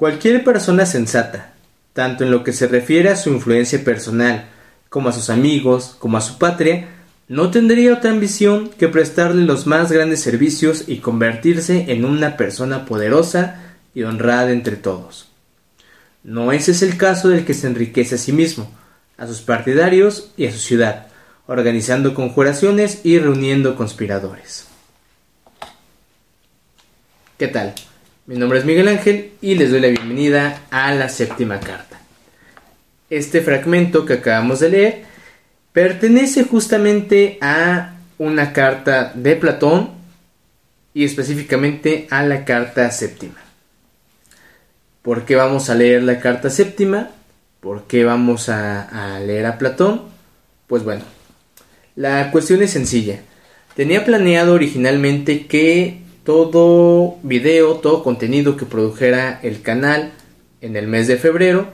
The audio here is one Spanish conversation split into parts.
Cualquier persona sensata, tanto en lo que se refiere a su influencia personal, como a sus amigos, como a su patria, no tendría otra ambición que prestarle los más grandes servicios y convertirse en una persona poderosa y honrada entre todos. No ese es el caso del que se enriquece a sí mismo, a sus partidarios y a su ciudad, organizando conjuraciones y reuniendo conspiradores. ¿Qué tal? Mi nombre es Miguel Ángel y les doy la bienvenida a la séptima carta. Este fragmento que acabamos de leer pertenece justamente a una carta de Platón y específicamente a la carta séptima. ¿Por qué vamos a leer la carta séptima? ¿Por qué vamos a, leer a Platón? Pues bueno, la cuestión es sencilla. Tenía planeado originalmente que todo video, todo contenido que produjera el canal en el mes de febrero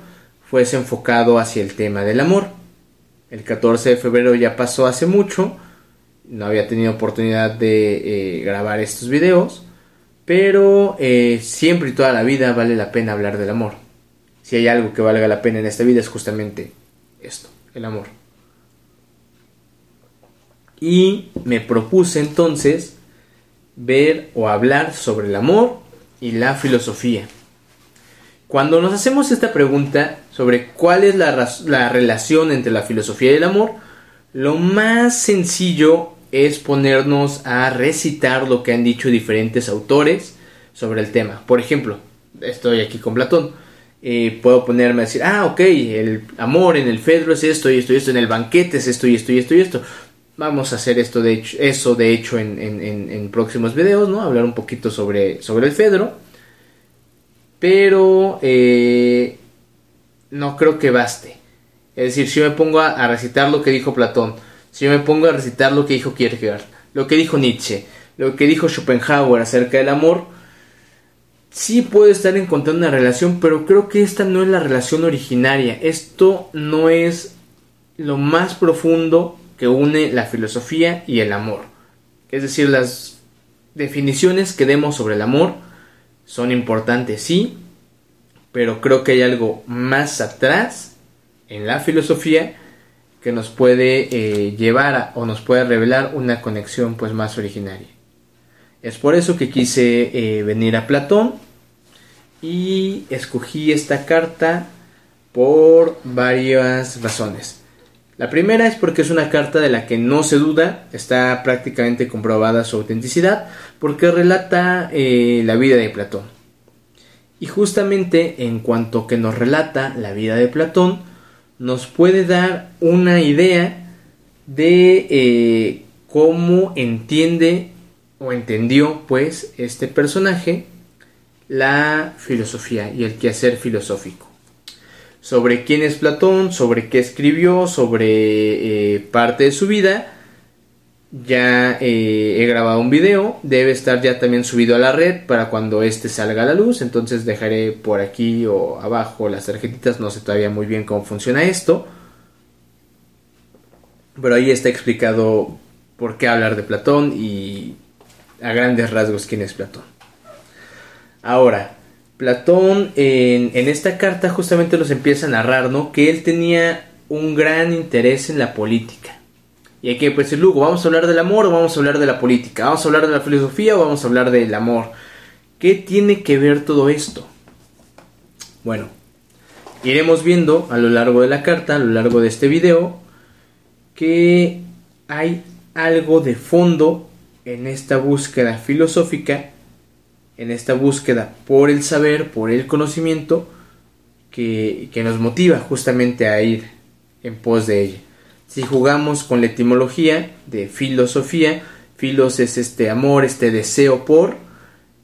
fuese enfocado hacia el tema del amor. El 14 de febrero ya pasó hace mucho, no había tenido oportunidad de eh, grabar estos videos pero eh, siempre y toda la vida vale la pena hablar del amor. Si hay algo que valga la pena en esta vida es justamente esto, el amor. Y me propuse entonces ver o hablar sobre el amor y la filosofía. Cuando nos hacemos esta pregunta sobre cuál es la, la relación entre la filosofía y el amor, lo más sencillo es ponernos a recitar lo que han dicho diferentes autores sobre el tema. Por ejemplo, estoy aquí con Platón. Eh, puedo ponerme a decir, ah, ok, el amor en el Fedro es esto y esto y esto, en el banquete es esto y esto y esto y esto. Vamos a hacer esto de hecho, eso de hecho en, en próximos videos, ¿no? Hablar un poquito sobre, sobre el Fedro. Pero eh, no creo que baste. Es decir, si yo me pongo a recitar lo que dijo Platón, si yo me pongo a recitar lo que dijo Kierkegaard, lo que dijo Nietzsche, lo que dijo Schopenhauer acerca del amor, sí puede estar encontrando una relación, pero creo que esta no es la relación originaria. Esto no es lo más profundo que une la filosofía y el amor. Es decir, las definiciones que demos sobre el amor son importantes, sí, pero creo que hay algo más atrás en la filosofía que nos puede eh, llevar o nos puede revelar una conexión pues más originaria. Es por eso que quise eh, venir a Platón y escogí esta carta por varias razones. La primera es porque es una carta de la que no se duda, está prácticamente comprobada su autenticidad, porque relata eh, la vida de Platón. Y justamente en cuanto que nos relata la vida de Platón, nos puede dar una idea de eh, cómo entiende o entendió pues este personaje la filosofía y el quehacer filosófico. Sobre quién es Platón, sobre qué escribió, sobre eh, parte de su vida, ya eh, he grabado un video, debe estar ya también subido a la red para cuando este salga a la luz, entonces dejaré por aquí o abajo las tarjetitas, no sé todavía muy bien cómo funciona esto, pero ahí está explicado por qué hablar de Platón y a grandes rasgos quién es Platón. Ahora, Platón en, esta carta justamente nos empieza a narrar, ¿no? Que él tenía un gran interés en la política y hay que pues Lugo, ¿vamos a hablar del amor o vamos a hablar de la política? ¿Vamos a hablar de la filosofía o vamos a hablar del amor? ¿Qué tiene que ver todo esto? Bueno, iremos viendo a lo largo de la carta, a lo largo de este video, que hay algo de fondo en esta búsqueda filosófica, en esta búsqueda por el saber, por el conocimiento, que, que nos motiva justamente a ir en pos de ella. Si jugamos con la etimología de filosofía, filos es este amor, este deseo por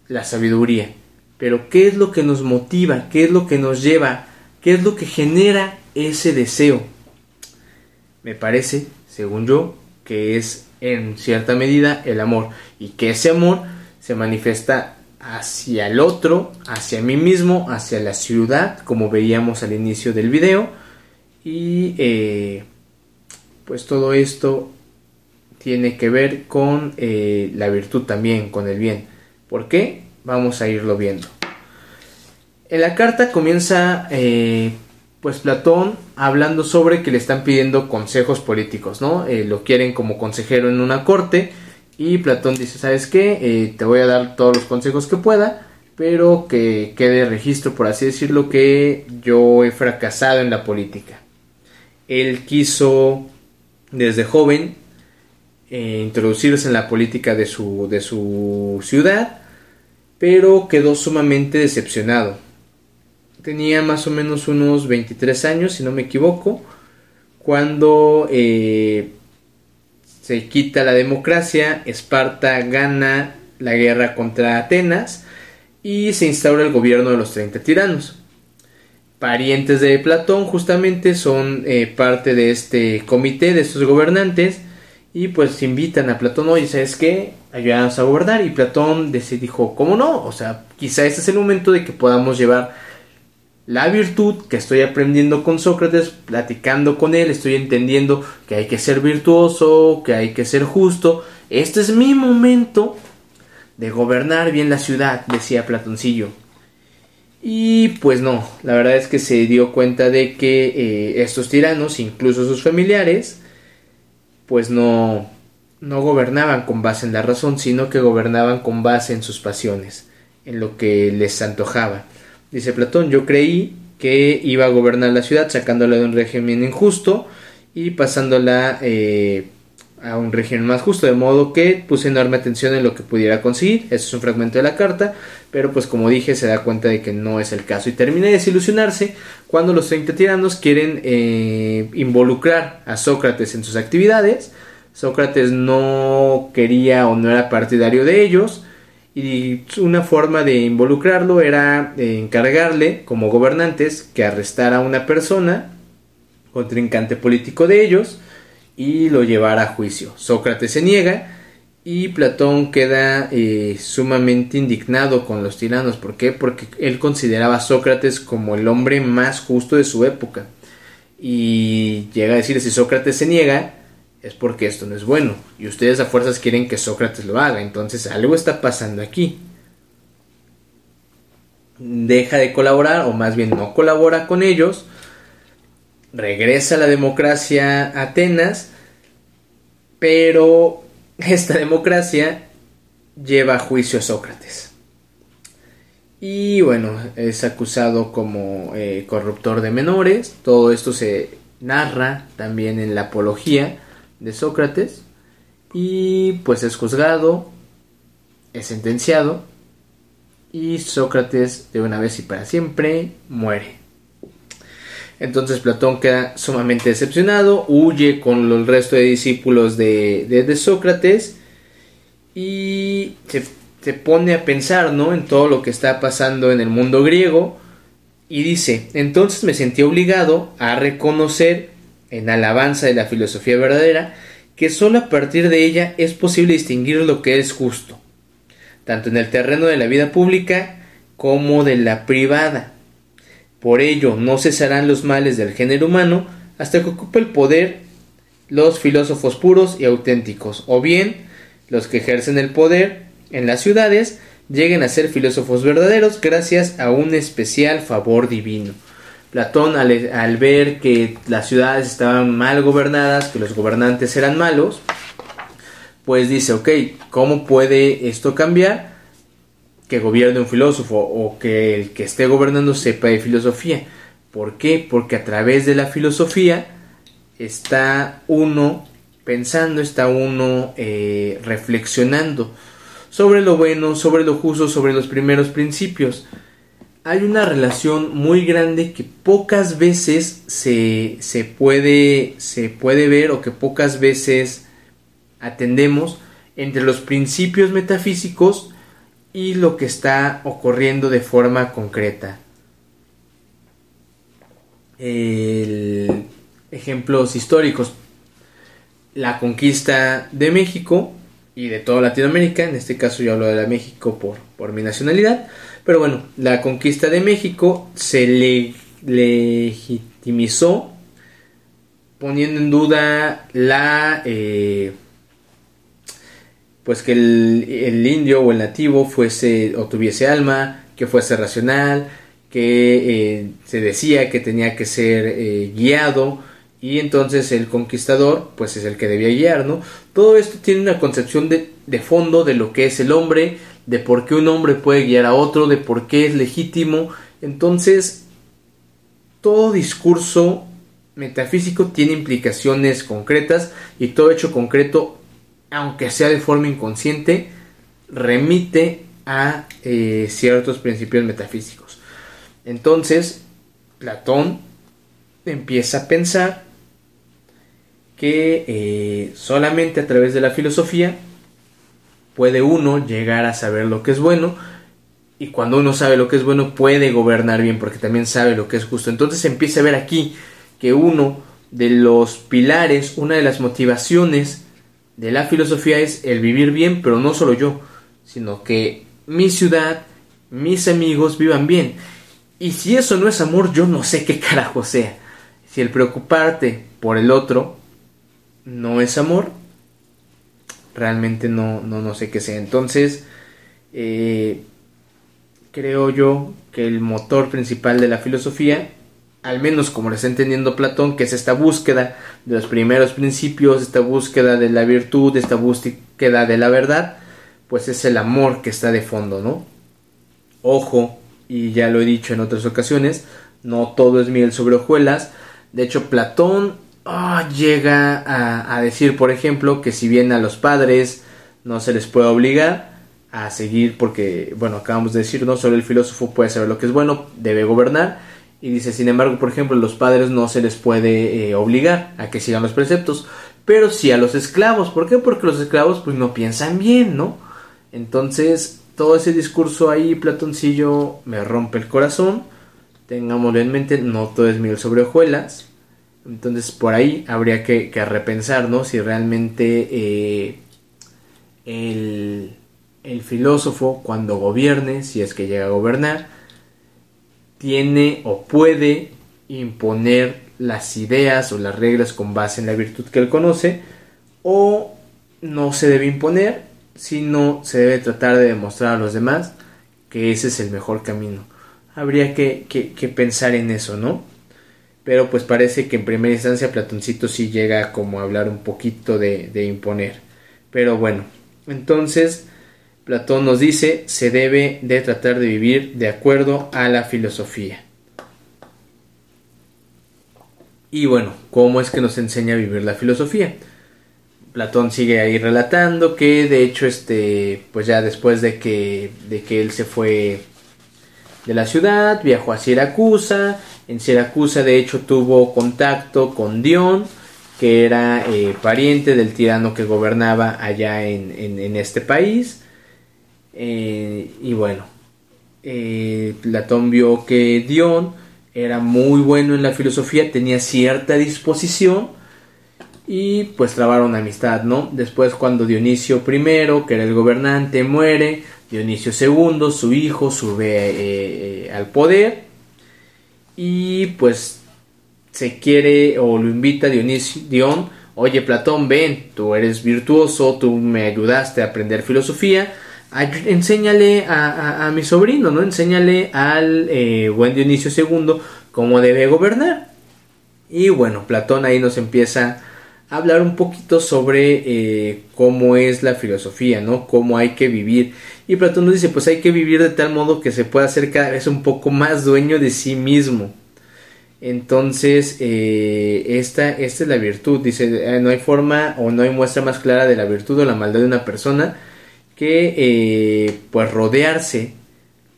la sabiduría. Pero ¿qué es lo que nos motiva? ¿Qué es lo que nos lleva? ¿Qué es lo que genera ese deseo? Me parece, según yo, que es en cierta medida el amor y que ese amor se manifiesta hacia el otro, hacia mí mismo, hacia la ciudad, como veíamos al inicio del video, y eh, pues todo esto tiene que ver con eh, la virtud también, con el bien. ¿Por qué? Vamos a irlo viendo. En la carta comienza eh, pues Platón hablando sobre que le están pidiendo consejos políticos, ¿no? Lo quieren como consejero en una corte y Platón dice, ¿sabes qué? Eh, te voy a dar todos los consejos que pueda, pero que quede registro, por así decirlo, que yo he fracasado en la política. Él quiso desde joven introducirse en la política de su, de su ciudad, pero quedó sumamente decepcionado tenía más o menos unos 23 años, si no me equivoco, cuando eh, se quita la democracia, Esparta gana la guerra contra Atenas y se instaura el gobierno de los 30 tiranos. Parientes de Platón justamente son eh, parte de este comité, de estos gobernantes, y pues invitan a Platón, oye, ¿sabes qué? Ayúdanos a gobernar. Y Platón dijo, ¿cómo no? O sea, quizá este es el momento de que podamos llevar la virtud que estoy aprendiendo con Sócrates, platicando con él, estoy entendiendo que hay que ser virtuoso, que hay que ser justo. Este es mi momento de gobernar bien la ciudad, decía Platoncillo. Y pues no, la verdad es que se dio cuenta de que eh, estos tiranos, incluso sus familiares, pues no, no gobernaban con base en la razón, sino que gobernaban con base en sus pasiones, en lo que les antojaba. Dice Platón, yo creí que iba a gobernar la ciudad sacándola de un régimen injusto y pasándola eh, a un régimen más justo, de modo que puse enorme atención en lo que pudiera conseguir. Eso es un fragmento de la carta, pero pues como dije se da cuenta de que no es el caso y termina de desilusionarse cuando los 30 tiranos quieren eh, involucrar a Sócrates en sus actividades. Sócrates no quería o no era partidario de ellos y una forma de involucrarlo era eh, encargarle como gobernantes que arrestara a una persona, contrincante político de ellos, y lo llevara a juicio. Sócrates se niega y Platón queda eh, sumamente indignado con los tiranos. ¿Por qué? Porque él consideraba a Sócrates como el hombre más justo de su época. Y llega a decir, si Sócrates se niega, es porque esto no es bueno. Y ustedes a fuerzas quieren que Sócrates lo haga. Entonces algo está pasando aquí. Deja de colaborar, o más bien no colabora con ellos. Regresa a la democracia Atenas. Pero esta democracia lleva a juicio a Sócrates. Y bueno, es acusado como eh, corruptor de menores. Todo esto se narra también en la apología de Sócrates y pues es juzgado, es sentenciado y Sócrates de una vez y para siempre muere. Entonces Platón queda sumamente decepcionado, huye con el resto de discípulos de, de, Sócrates y se, se, pone a pensar ¿no? en todo lo que está pasando en el mundo griego y dice, entonces me sentí obligado a reconocer en alabanza de la filosofía verdadera, que sólo a partir de ella es posible distinguir lo que es justo, tanto en el terreno de la vida pública como de la privada. Por ello no cesarán los males del género humano hasta que ocupe el poder los filósofos puros y auténticos, o bien los que ejercen el poder en las ciudades lleguen a ser filósofos verdaderos gracias a un especial favor divino. Platón al, ver que las ciudades estaban mal gobernadas, que los gobernantes eran malos, pues dice, ok, ¿cómo puede esto cambiar? Que gobierne un filósofo o que el que esté gobernando sepa de filosofía. ¿Por qué? Porque a través de la filosofía está uno pensando, está uno eh, reflexionando sobre lo bueno, sobre lo justo, sobre los primeros principios hay una relación muy grande que pocas veces se, se, puede, se puede ver o que pocas veces atendemos entre los principios metafísicos y lo que está ocurriendo de forma concreta. ejemplos históricos. La conquista de México y de toda Latinoamérica, en este caso yo hablo de México por, por mi nacionalidad, pero bueno, la conquista de México se le legitimizó poniendo en duda la eh, pues que el, el, indio o el nativo fuese o tuviese alma, que fuese racional, que eh, se decía que tenía que ser eh, guiado y entonces el conquistador pues es el que debía guiar, ¿no? Todo esto tiene una concepción de, de fondo de lo que es el hombre, de por qué un hombre puede guiar a otro, de por qué es legítimo. Entonces, todo discurso metafísico tiene implicaciones concretas y todo hecho concreto, aunque sea de forma inconsciente, remite a eh, ciertos principios metafísicos. Entonces, Platón empieza a pensar que eh, solamente a través de la filosofía puede uno llegar a saber lo que es bueno y cuando uno sabe lo que es bueno puede gobernar bien porque también sabe lo que es justo. Entonces empieza a ver aquí que uno de los pilares, una de las motivaciones de la filosofía es el vivir bien, pero no solo yo, sino que mi ciudad, mis amigos vivan bien. Y si eso no es amor, yo no sé qué carajo sea. Si el preocuparte por el otro no es amor, realmente no, no, no sé qué sea. Entonces, eh, creo yo que el motor principal de la filosofía, al menos como lo está entendiendo Platón, que es esta búsqueda de los primeros principios, esta búsqueda de la virtud, esta búsqueda de la verdad, pues es el amor que está de fondo, ¿no? Ojo, y ya lo he dicho en otras ocasiones, no todo es miel sobre hojuelas. De hecho, Platón ah, llega a, decir, por ejemplo, que si bien a los padres no se les puede obligar a seguir, porque, bueno, acabamos de decir, no solo el filósofo puede saber lo que es bueno, debe gobernar. Y dice, sin embargo, por ejemplo, a los padres no se les puede eh, obligar a que sigan los preceptos, pero sí a los esclavos. ¿Por qué? Porque los esclavos pues no piensan bien, ¿no? Entonces, todo ese discurso ahí, Platoncillo, me rompe el corazón. Tengámoslo en mente, no todo es miel sobre hojuelas. Entonces, por ahí habría que, repensar, ¿no? Si realmente eh, el, el filósofo, cuando gobierne, si es que llega a gobernar, tiene o puede imponer las ideas o las reglas con base en la virtud que él conoce, o no se debe imponer sino se debe tratar de demostrar a los demás que ese es el mejor camino. Habría que, pensar en eso, ¿no? Pero pues parece que en primera instancia Platoncito sí llega como a hablar un poquito de, de imponer. Pero bueno, entonces Platón nos dice se debe de tratar de vivir de acuerdo a la filosofía. Y bueno, ¿cómo es que nos enseña a vivir la filosofía? Platón sigue ahí relatando que de hecho este pues ya después de que de que él se fue de la ciudad viajó a Siracusa en Siracusa de hecho tuvo contacto con Dion que era eh, pariente del tirano que gobernaba allá en, este país eh, y bueno eh, Platón vio que Dion era muy bueno en la filosofía tenía cierta disposición y pues trabaron amistad, ¿no? Después cuando Dionisio I, que era el gobernante, muere, Dionisio II, su hijo, sube eh, eh, al poder y pues se quiere o lo invita Dionisio, Dion, oye Platón, ven, tú eres virtuoso, tú me ayudaste a aprender filosofía, enséñale a, mi sobrino, ¿no? Enséñale al eh, buen Dionisio II cómo debe gobernar. Y bueno, Platón ahí nos empieza hablar un poquito sobre eh, cómo es la filosofía, ¿no? Cómo hay que vivir. Y Platón nos dice, pues hay que vivir de tal modo que se pueda ser cada vez un poco más dueño de sí mismo. Entonces, eh, esta, esta es la virtud. Dice, eh, no hay forma o no hay muestra más clara de la virtud o la maldad de una persona que pues rodearse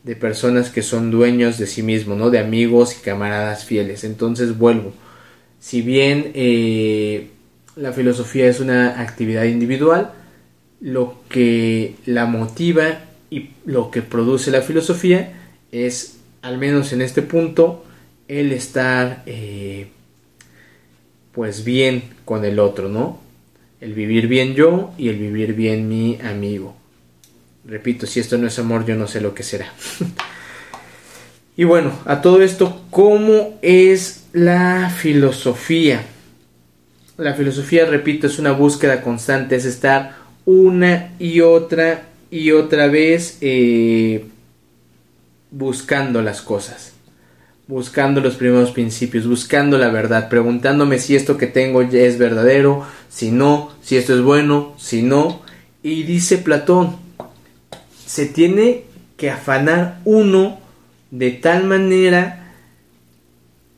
de personas que son dueños de sí mismo, ¿no? De amigos y camaradas fieles. Entonces vuelvo. Si bien la filosofía es una actividad individual, lo que la motiva y lo que produce la filosofía es, al menos en este punto, el estar eh, pues bien con el otro, ¿no? El vivir bien yo y el vivir bien mi amigo. Repito, si esto no es amor, yo no sé lo que será. y bueno, a todo esto, ¿cómo es la filosofía? La filosofía, repito, es una búsqueda constante, es estar una y otra y otra vez eh, buscando las cosas. buscando los primeros principios, buscando la verdad, preguntándome si esto que tengo es verdadero, si no, si esto es bueno, si no. Y dice Platón, se tiene que afanar uno de tal manera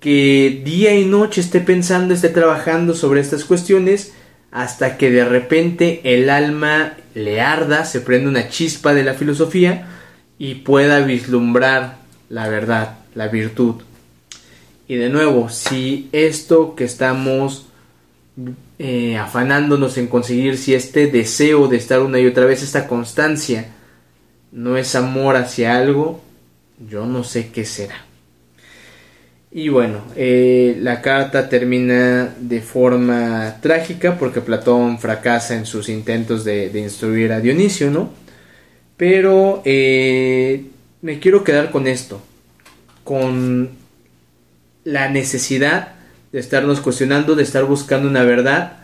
que día y noche esté pensando, esté trabajando sobre estas cuestiones, hasta que de repente el alma le arda, se prende una chispa de la filosofía y pueda vislumbrar la verdad, la virtud. Y de nuevo, si esto que estamos eh, afanándonos en conseguir, si este deseo de estar una y otra vez, esta constancia, no es amor hacia algo, yo no sé qué será. Y bueno, eh, la carta termina de forma trágica porque Platón fracasa en sus intentos de, instruir a Dionisio, ¿no? Pero eh, me quiero quedar con esto, con la necesidad de estarnos cuestionando, de estar buscando una verdad,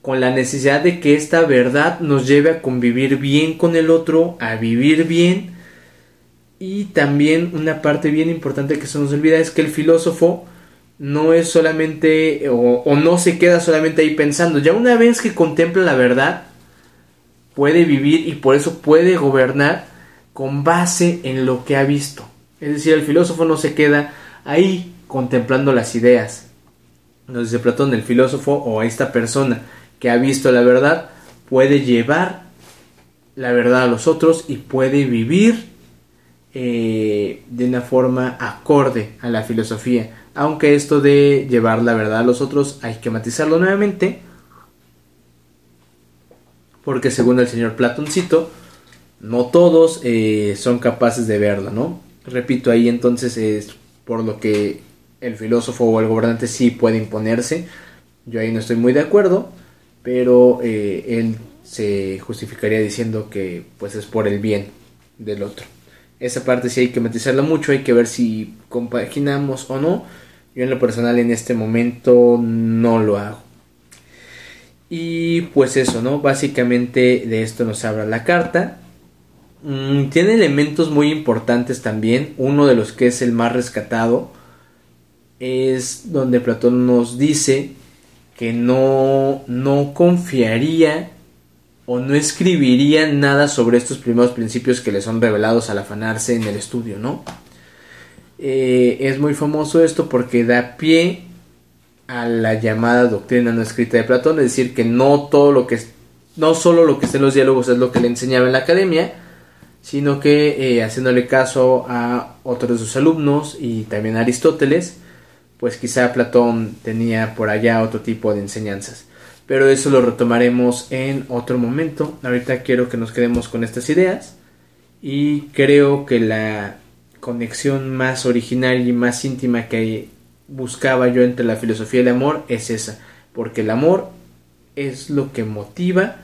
con la necesidad de que esta verdad nos lleve a convivir bien con el otro, a vivir bien y también una parte bien importante que se nos olvida es que el filósofo no es solamente o, no se queda solamente ahí pensando. Ya una vez que contempla la verdad, puede vivir y por eso puede gobernar con base en lo que ha visto. Es decir, el filósofo no se queda ahí contemplando las ideas. Nos dice Platón, el filósofo o esta persona que ha visto la verdad puede llevar la verdad a los otros y puede vivir eh, de una forma acorde a la filosofía. Aunque esto de llevar la verdad a los otros hay que matizarlo nuevamente. Porque según el señor Platoncito, no todos eh, son capaces de verlo, ¿no? Repito, ahí entonces es por lo que el filósofo o el gobernante sí puede imponerse. Yo ahí no estoy muy de acuerdo, pero eh, él se justificaría diciendo que pues es por el bien del otro. Esa parte sí hay que matizarla mucho, hay que ver si compaginamos o no. Yo en lo personal en este momento no lo hago. Y pues eso, ¿no? Básicamente de esto nos habla la carta. Mm, tiene elementos muy importantes también. Uno de los que es el más rescatado es donde Platón nos dice que no, no confiaría o no escribiría nada sobre estos primeros principios que le son revelados al afanarse en el estudio, ¿no? Eh, es muy famoso esto porque da pie a la llamada doctrina no escrita de Platón, es decir, que no todo lo que no solo lo que está en los diálogos es lo que le enseñaba en la academia, sino que eh, haciéndole caso a otros de sus alumnos y también a Aristóteles, pues quizá Platón tenía por allá otro tipo de enseñanzas pero eso lo retomaremos en otro momento. Ahorita quiero que nos quedemos con estas ideas y creo que la conexión más original y más íntima que buscaba yo entre la filosofía y el amor es esa, porque el amor es lo que motiva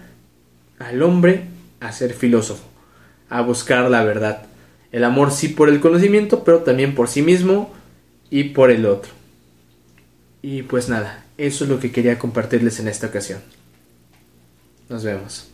al hombre a ser filósofo, a buscar la verdad. El amor sí por el conocimiento, pero también por sí mismo y por el otro. Y pues nada, eso es lo que quería compartirles en esta ocasión. Nos vemos.